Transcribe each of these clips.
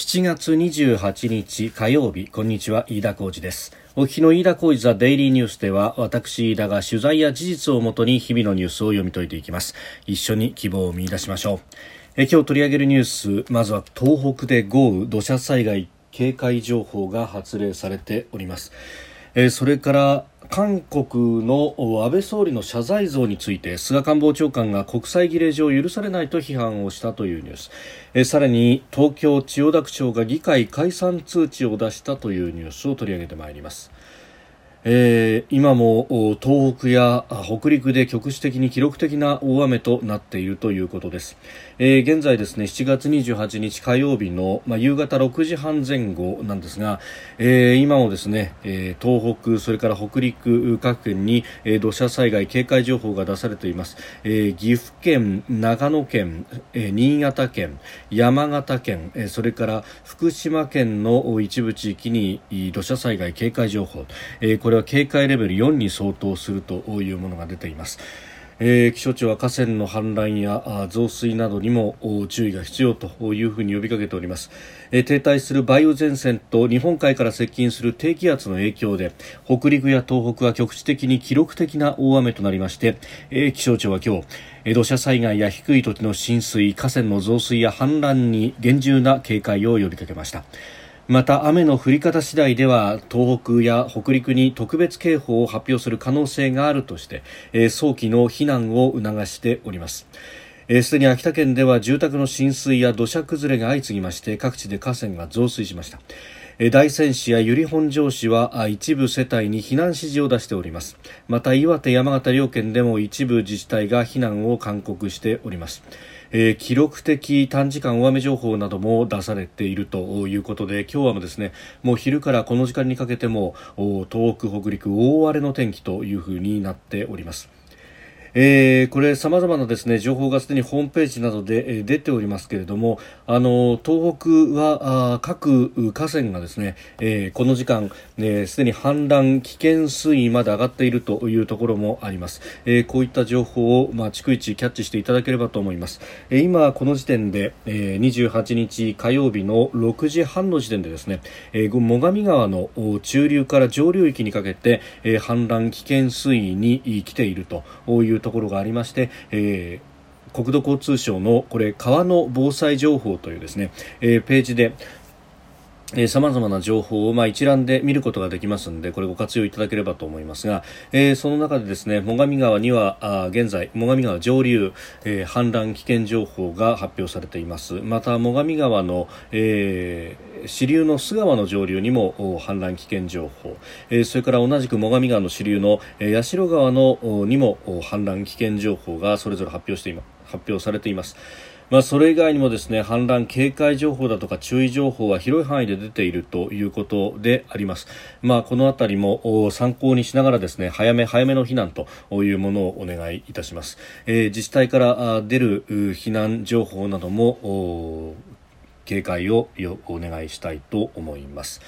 7月28日火曜日こんにちは飯田浩二です。お聞きの飯田浩二ザデイリーニュースでは私飯田が取材や事実をもとに日々のニュースを読み解いていきます。一緒に希望を見出しましょう。え今日取り上げるニュースまずは東北で豪雨土砂災害警戒情報が発令されております。えそれから韓国の安倍総理の謝罪像について菅官房長官が国際儀礼上許されないと批判をしたというニュース。えさらに東京千代田区長が議会解散通知を出したというニュースを取り上げてまいります。えー、今も東北や北陸で局地的に記録的な大雨となっているということです、えー、現在ですね7月28日火曜日の、まあ、夕方6時半前後なんですが、えー、今もですね、え東北それから北陸各県に、え土砂災害警戒情報が出されています、え岐阜県長野県、え新潟県山形県、えそれから福島県の一部地域に土砂災害警戒情報、えこれは警戒レベル4に相当するというものが出ています。えー、気象庁は河川の氾濫や増水などにも注意が必要というふうに呼びかけております、えー、停滞する梅雨前線と日本海から接近する低気圧の影響で北陸や東北は局地的に記録的な大雨となりまして、えー、気象庁は今日え土砂災害や低い土地の浸水河川の増水や氾濫に厳重な警戒を呼びかけましたまた雨の降り方次第では東北や北陸に特別警報を発表する可能性があるとして、え、早期の避難を促しております。すでに秋田県では住宅の浸水や土砂崩れが相次ぎまして各地で河川が増水しました。大仙市や由利本荘市は一部世帯に避難指示を出しております。また岩手山形両県でも一部自治体が避難を勧告しております。えー、記録的短時間大雨情報なども出されているということで今日はもですねもう昼からこの時間にかけても東北北陸大荒れの天気というふうになっております。えー、これ様々なですね情報がすでにホームページなどで、えー、出ておりますけれどもあの東北はあ各河川がですね、えー、この時間すで、に氾濫危険水位まで上がっているというところもあります、えー、こういった情報をまあ逐一キャッチしていただければと思います、えー、今この時点で、えー、28日火曜日の6時半の時点でですね、えー、最上川の中流から上流域にかけて、えー、氾濫危険水位に来ているというところがありまして、えー国土交通省のこれ川の防災情報というですね、えー、ページでさまざまな情報を、まあ、一覧で見ることができますのでこれご活用いただければと思いますが、えー、その中でですね最上川にはあ現在最上川上流、えー、氾濫危険情報が発表されていますまた最上川の、え、支流の須川の上流にも氾濫危険情報、え、それから同じく最上川の支流の、えー、八代川のにも氾濫危険情報がそれぞれ発表していま発表されています。まあ、それ以外にもですね氾濫警戒情報だとか注意情報は広い範囲で出ているということであります。まあ、このあたりも参考にしながらですね早め早めの避難というものをお願いいたします。えー、自治体から出る避難情報なども警戒をお願いしたいと思います。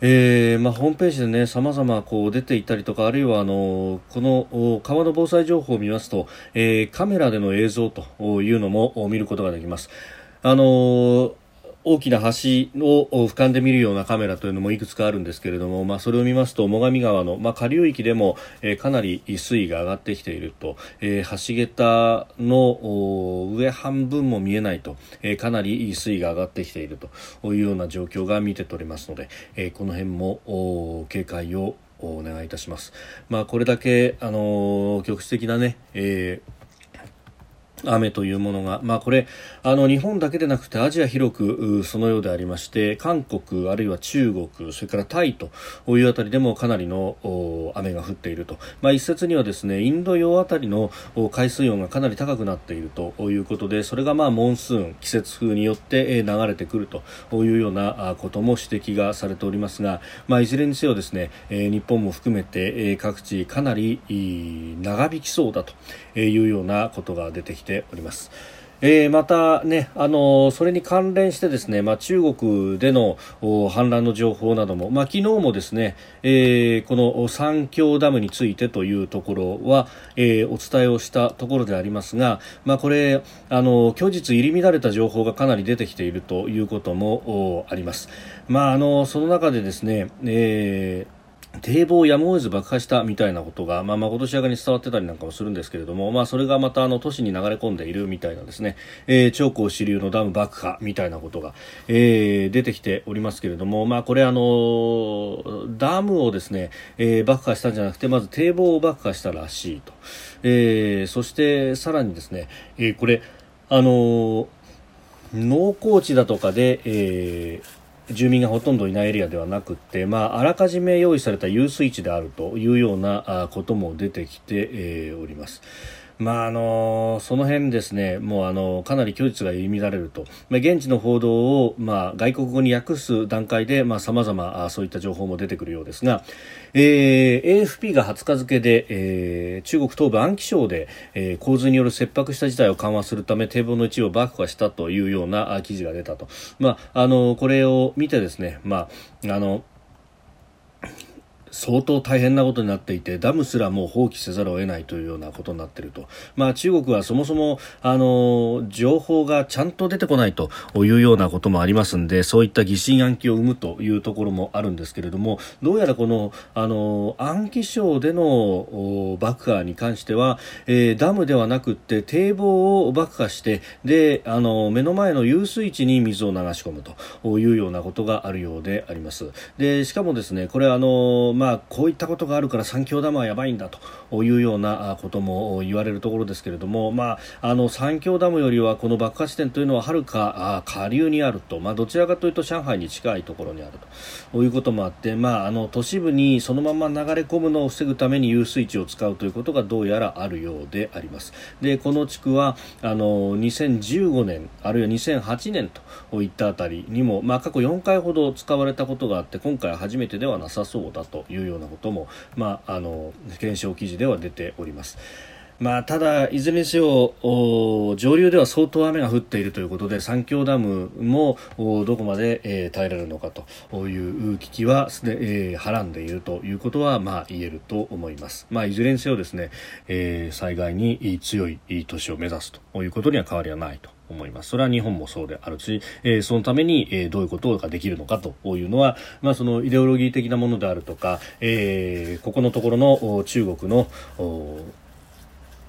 えーまあ、ホームページでね様々こう出ていたりとかあるいはあのこの川の防災情報を見ますと、えー、カメラでの映像というのも見ることができます。あの大きな橋を俯瞰で見るようなカメラというのもいくつかあるんですけれども、まあ、それを見ますと最上川の、まあ、下流域でも、えー、かなり水位が上がってきていると、えー、橋桁の上半分も見えないと、えー、かなり水位が上がってきていると。いうような状況が見て取れますので、えー、この辺も警戒をお願いいたします。まあ、これだけ、あの局地的なね、えー雨というものが、まあ、これあの日本だけでなくてアジア広くそのようでありまして韓国あるいは中国それからタイというあたりでもかなりの雨が降っていると、まあ、一説にはですねインド洋あたりの海水温がかなり高くなっているということでそれがまあモンスーン季節風によって流れてくるというようなことも指摘がされておりますが、まあ、いずれにせよですね日本も含めて各地かなり長引きそうだというようなことが出てきてております。えー、またね、あのそれに関連してですね、まあ、中国での反乱の情報なども、まあ、昨日もですね、えー、この三峡ダムについてというところは、えー、お伝えをしたところでありますが、まあ、これ、あの虚実入り乱れた情報がかなり出てきているということもあります。まあ、あのその中でですね、えー堤防やむを得ず爆破したみたいなことが、まあ、まことしやかに伝わってたりなんかもするんですけれども、まあ、それがまたあの都市に流れ込んでいるみたいなですね、えー、長江支流のダム爆破みたいなことが、えー、出てきておりますけれども、まあ、これあのダムをですね、えー、爆破したんじゃなくて、まず堤防を爆破したらしいと。えー、そしてさらにですね、えー、これ、あの農耕地だとかで、えー、住民がほとんどいないエリアではなくて、まあ、あらかじめ用意された遊水地であるというようなことも出てきて、えー、おります。まああのその辺ですね、もうあのかなり供述が入り乱れると、まあ、現地の報道を、まあ、外国語に訳す段階でさまざ、まそういった情報も出てくるようですが、えー、AFP が20日付で、えー、中国東部安徽省で、えー、洪水による切迫した事態を緩和するため堤防の一部を爆破したというような記事が出たと、まあ、あのこれを見てですね、まああの相当大変なことになっていてダムすらもう放棄せざるを得ないというようなことになっていると、まあ、中国はそもそもあの情報がちゃんと出てこないというようなこともありますのでそういった疑心暗鬼を生むというところもあるんですけれどもどうやらこのあの安徽省での爆破に関しては、えー、ダムではなくて堤防を爆破してであの目の前の遊水地に水を流し込むというようなことがあるようであります。でしかもですねこれあの、まあまあ、こういったことがあるから三峡ダムはやばいんだというようなことも言われるところですけれども、まあ、あの三峡ダムよりはこの爆破地点というのははるか下流にあると、まあ、どちらかというと上海に近いところにあるということもあって、まあ、あの都市部にそのまま流れ込むのを防ぐために遊水地を使うということがどうやらあるようであります。でこの地区はあの2015年あるいは2008年といったあたりにも、まあ、過去4回ほど使われたことがあって今回は初めてではなさそうだといういうようなことも、まあ、あの検証記事では出ております。まあ、ただ、いずれにせよ上流では相当雨が降っているということで三峡ダムもどこまで、えー、耐えられるのかという危機はすで、えー、はらんでいるということは、まあ、言えると思います、まあ、いずれにせよですね、えー、災害に強い都市を目指すということには変わりはないと思います。それは日本もそうであるし、えー、そのために、えー、どういうことができるのかというのは、まあ、そのイデオロギー的なものであるとか、えー、ここのところの中国の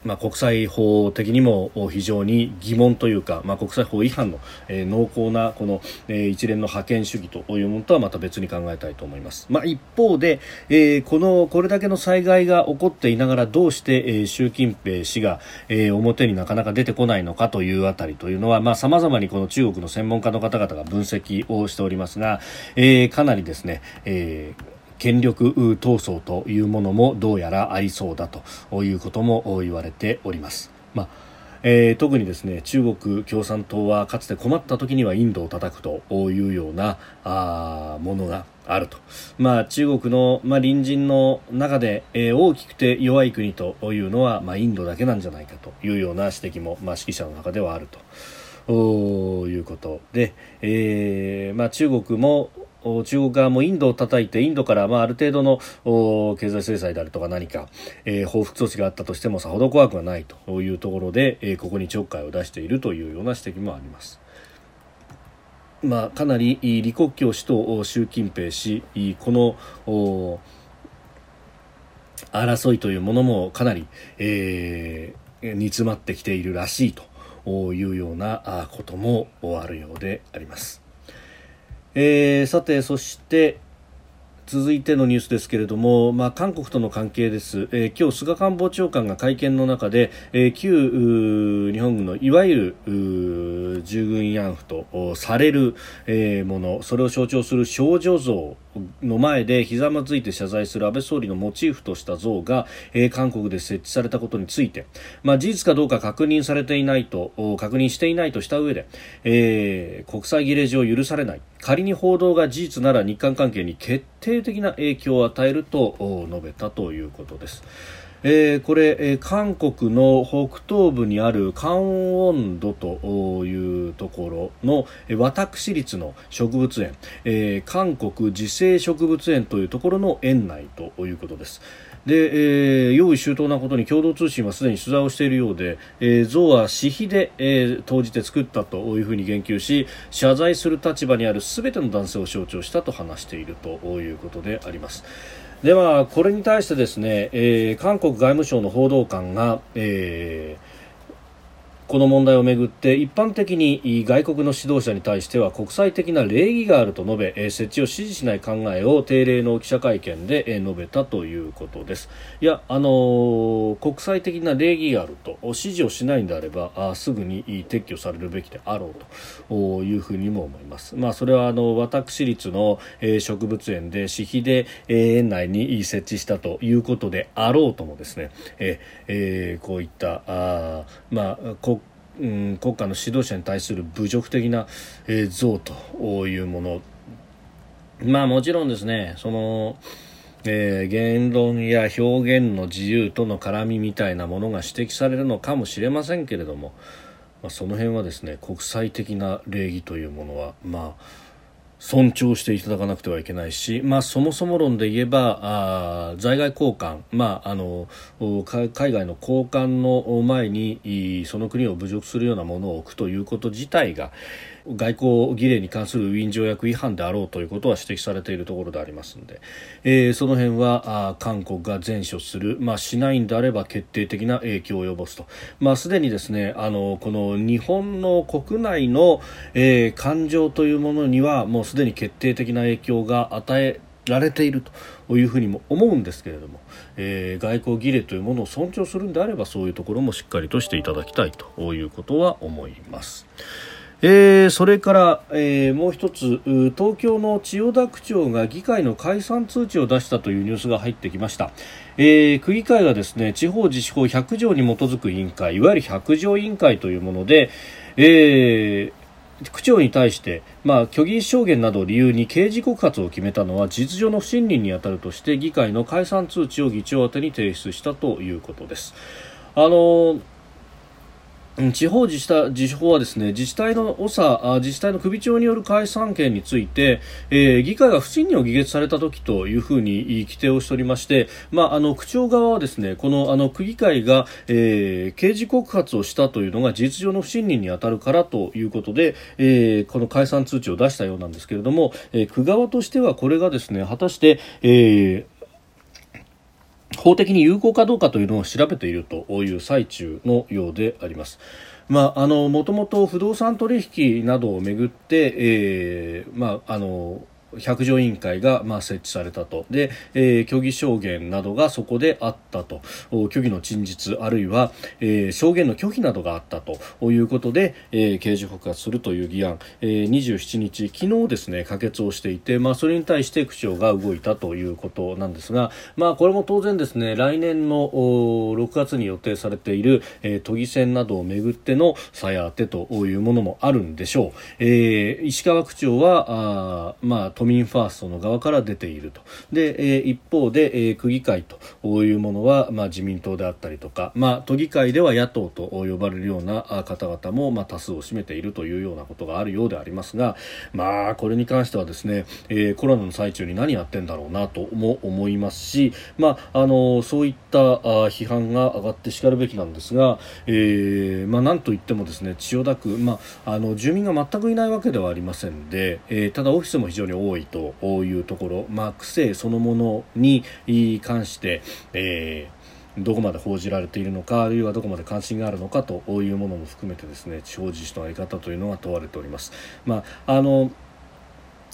まあ、国際法的にも非常に疑問というか、まあ、国際法違反の、えー、濃厚なこの、えー、一連の覇権主義というものとはまた別に考えたいと思います、まあ、一方で、えー、このこれだけの災害が起こっていながらどうして、えー、習近平氏が、えー、表になかなか出てこないのかというあたりというのはさまざ、まにこの中国の専門家の方々が分析をしておりますが、えー、かなりですね、えー権力闘争というものもどうやらありそうだということも言われております。まあえー、特にですね中国共産党はかつて困った時にはインドを叩くというようなあものがあると、まあ、中国の、まあ、隣人の中で、えー、大きくて弱い国というのは、まあ、インドだけなんじゃないかというような指摘も、まあ、指揮者の中ではあるということで、えーまあ、中国も中国側もインドを叩いてインドからまあある程度の経済制裁であるとか何か、えー、報復措置があったとしてもさほど怖くはないというところで、えー、ここにちょっかいを出しているというような指摘もあります。まあ、かなり李克強氏と習近平氏この争いというものもかなり、えー、煮詰まってきているらしいというようなこともあるようであります。えー、さてそして続いてのニュースですけれども、まあ、韓国との関係です、えー、今日菅官房長官が会見の中で、えー、旧日本軍のいわゆる従軍慰安婦とされる、えー、ものそれを象徴する少女像の前でひざまずいて謝罪する安倍総理のモチーフとした像が、えー、韓国で設置されたことについて、まあ、事実かどうか確認されていないと確認していないとした上で、えー、国際儀礼上許されない仮に報道が事実なら日韓関係に決定的な影響を与えると述べたということです。えー、これ、えー、韓国の北東部にあるカンウォンドというところの、えー、私立の植物園、えー、韓国自生植物園というところの園内ということです。で、えー、用意周到なことに共同通信はすでに取材をしているようで、えー、象は私費で、えー、投じて作ったというふうに言及し謝罪する立場にある全ての男性を象徴したと話しているということであります。では、これに対してですね、えー、韓国外務省の報道官が、えーこの問題をめぐって一般的に外国の指導者に対しては国際的な礼儀があると述べ設置を支持しない考えを定例の記者会見で述べたということです。いやあの国際的な礼儀があると支持をしないんであればあすぐに撤去されるべきであろうというふうにも思います。まあそれはあの私立の植物園で私費で園内に設置したということであろうともですねえ、えー、こういったあまあうん、国家の指導者に対する侮辱的な、えー、像というもの。まあもちろんですねその、えー、言論や表現の自由との絡みみたいなものが指摘されるのかもしれませんけれども、まあ、その辺はですね国際的な礼儀というものはまあ尊重していただかなくてはいけないし、まあ、そもそも論で言えばあ在外交換、まあ、あの海外の交換の前にその国を侮辱するようなものを置くということ自体が、外交儀礼に関するウィーン条約違反であろうということは指摘されているところでありますので、えー、その辺はあ韓国が前処する、まあ、しないんであれば決定的な影響を及ぼすと、まあ、すでにですねあのこの日本の国内の、えー、感情というものにはもうすでに決定的な影響が与えられているというふうにも思うんですけれども、えー、外交儀礼というものを尊重するんであればそういうところもしっかりとしていただきたいということは思います。えー、それから、えー、もう一つ東京の千代田区長が議会の解散通知を出したというニュースが入ってきました、えー、区議会がですね地方自治法100条に基づく委員会いわゆる100条委員会というもので、えー、区長に対して、まあ、虚偽証言などを理由に刑事告発を決めたのは事実上の不信任に当たるとして議会の解散通知を議長宛てに提出したということです。あの地方自治体自治法はですね自治体の長自治体の首長による解散権について、えー、議会が不信任を議決された時というふうに規定をしておりまして、まあ、あの区長側はですねこのあの区議会が、えー、刑事告発をしたというのが事実上の不信任に当たるからということで、えー、この解散通知を出したようなんですけれども、えー、区側としてはこれがですね果たして、えー法的に有効かどうかというのを調べているという最中のようであります。まあ、あの、もともと不動産取引などをめぐって、えー、まあ、あの、百条委員会が、まあ、設置されたと。で、えー、虚偽証言などがそこであったと。虚偽の陳述あるいは、えー、証言の拒否などがあったと。いうことで、えー、刑事告発するという議案、えー、27日昨日ですね可決をしていて、まあ、それに対して区長が動いたということなんですが、まあ、これも当然ですね来年の6月に予定されている、えー、都議選などをめぐってのさや当てというものもあるんでしょう、えー、石川区長はあ、まあ、都民ファーストの側から出ていると。で、え、一方で、え、区議会というものは、まあ、自民党であったりとか、まあ、都議会では野党と呼ばれるような方々も、まあ、多数を占めているというようなことがあるようでありますが、まあ、これに関してはですね、え、コロナの最中に何やってんだろうなとも思いますし、まあ、あのそういった批判が上がってしかるべきなんですが、えーまあ、なんといってもですね千代田区、まあ、あの住民が全くいないわけではありませんで、えー、ただオフィスも非常に多多いというところ、まあ、癖そのものに関して、えーどこまで報じられているのかあるいはどこまで関心があるのかというものも含めてですね地方自治の在り方というのが問われております。まああの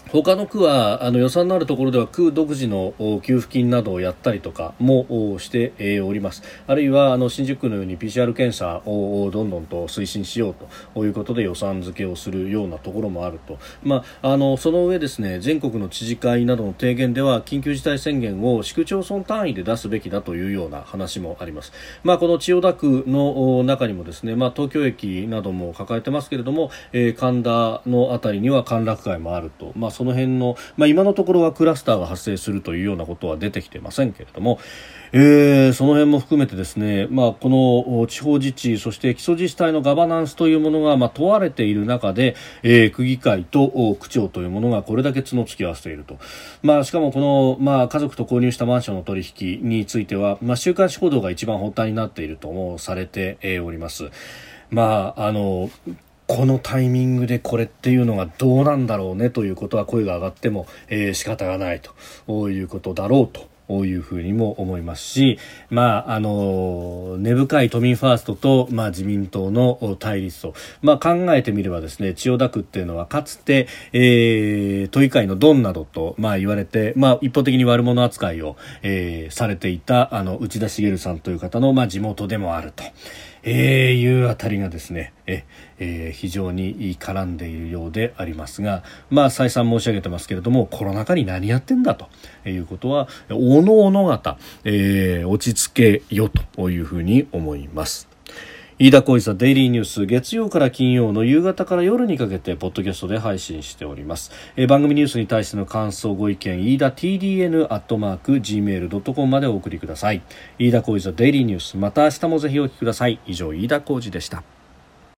他の区はあの予算のあるところでは区独自の給付金などをやったりとかもしております。あるいはあの新宿区のように PCR 検査をどんどんと推進しようということで予算付けをするようなところもあると、まあ、あのその上ですね全国の知事会などの提言では緊急事態宣言を市区町村単位で出すべきだというような話もあります、まあ、この千代田区の中にもですね、まあ、東京駅なども抱えてますけれども、えー、神田の辺りには歓楽街もあると、まあその辺の、まあ、今のところはクラスターが発生するというようなことは出てきてませんけれども、えー、その辺も含めてですね、まあ、この地方自治そして基礎自治体のガバナンスというものが、まあ、問われている中で、えー、区議会と区長というものがこれだけ角突き合わせていると、まあ、しかもこの、まあ、家族と購入したマンションの取引については、まあ、週刊誌報道が一番発端になっているともされております。まあ、あのこのタイミングでこれっていうのがどうなんだろうねということは声が上がっても、えー、仕方がないということだろうというふうにも思いますし、まあ、あの、根深い都民ファーストと、まあ、自民党の対立と、まあ、考えてみればですね、千代田区っていうのはかつて、えー、都議会のドンなどと、まあ、言われて、まあ、一方的に悪者扱いを、えー、されていた、あの、内田茂さんという方の、まあ、地元でもあると。えー、いうあたりがですね、え、えー、非常に絡んでいるようでありますが、まあ、再三申し上げてますけれども、コロナ禍に何やってんだということは、おのおの方、えー、落ち着けよというふうに思います。飯田浩司ザデイリーニュース月曜から金曜の夕方から夜にかけてポッドキャストで配信しております、えー、番組ニュースに対しての感想ご意見飯田 TDN アットマーク Gmail.com までお送りください。飯田浩司ザデイリーニュース。また明日もぜひお聞きください。以上飯田浩司でした。